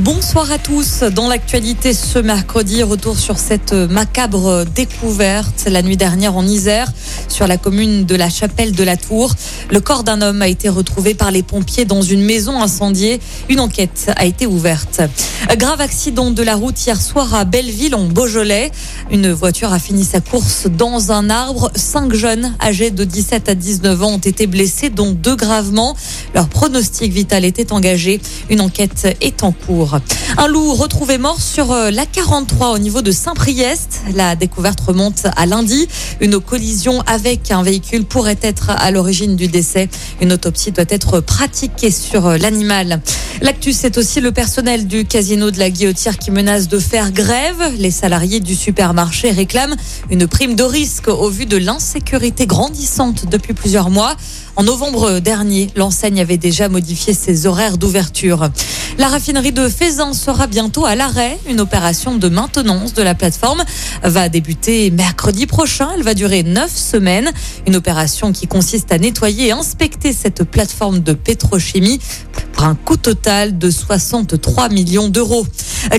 Bonsoir à tous. Dans l'actualité ce mercredi, retour sur cette macabre découverte la nuit dernière en Isère, sur la commune de la Chapelle de la Tour. Le corps d'un homme a été retrouvé par les pompiers dans une maison incendiée. Une enquête a été ouverte. Grave accident de la route hier soir à Belleville en Beaujolais. Une voiture a fini sa course dans un arbre. Cinq jeunes âgés de 17 à 19 ans ont été blessés, dont deux gravement. Leur pronostic vital était engagé. Une enquête est en cours. Un loup retrouvé mort sur euh, la 43 au niveau de Saint-Priest. La découverte remonte à lundi. Une collision avec un véhicule pourrait être à l'origine du décès. Une autopsie doit être pratiquée sur euh, l'animal. L'actu, c'est aussi le personnel du casino de la Guillotière qui menace de faire grève. Les salariés du supermarché réclament une prime de risque au vu de l'insécurité grandissante depuis plusieurs mois. En novembre dernier, l'enseigne avait déjà modifié ses horaires d'ouverture. La raffinerie de Faisan sera bientôt à l'arrêt. Une opération de maintenance de la plateforme va débuter mercredi prochain. Elle va durer neuf semaines. Une opération qui consiste à nettoyer et inspecter cette plateforme de pétrochimie pour un coût total de 63 millions d'euros.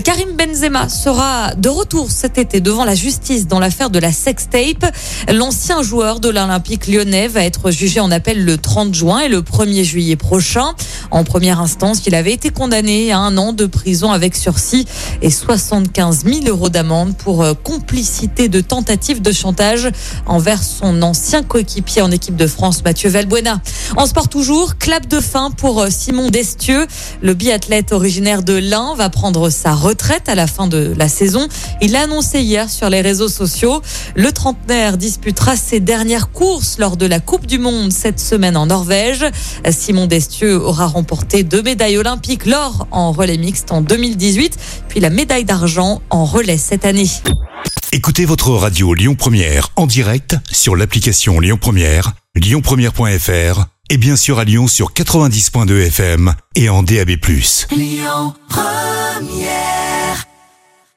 Karim Benzema sera de retour cet été devant la justice dans l'affaire de la sextape. L'ancien joueur de l'Olympique lyonnais va être jugé en appel le 30 juin et le 1er juillet prochain. En première instance, il avait été condamné à un an de prison avec sursis et 75 000 euros d'amende pour euh, complicité de tentative de chantage envers son ancien coéquipier en équipe de France, Mathieu Valbuena. En sport toujours, clap de fin pour euh, Simon Destieux. Le biathlète originaire de l'Ain va prendre sa retraite à la fin de la saison. Il l'a annoncé hier sur les réseaux sociaux. Le trentenaire disputera ses dernières courses lors de la Coupe du Monde cette semaine en Norvège. Simon Destieux aura remporté deux médailles olympiques, l'or en relais mixte en 2018, puis la médaille d'argent en relais cette année. Écoutez votre radio Lyon Première en direct sur l'application Lyon Première, lyonpremière.fr et bien sûr à Lyon sur 90.2 FM et en DAB+. Lyon Première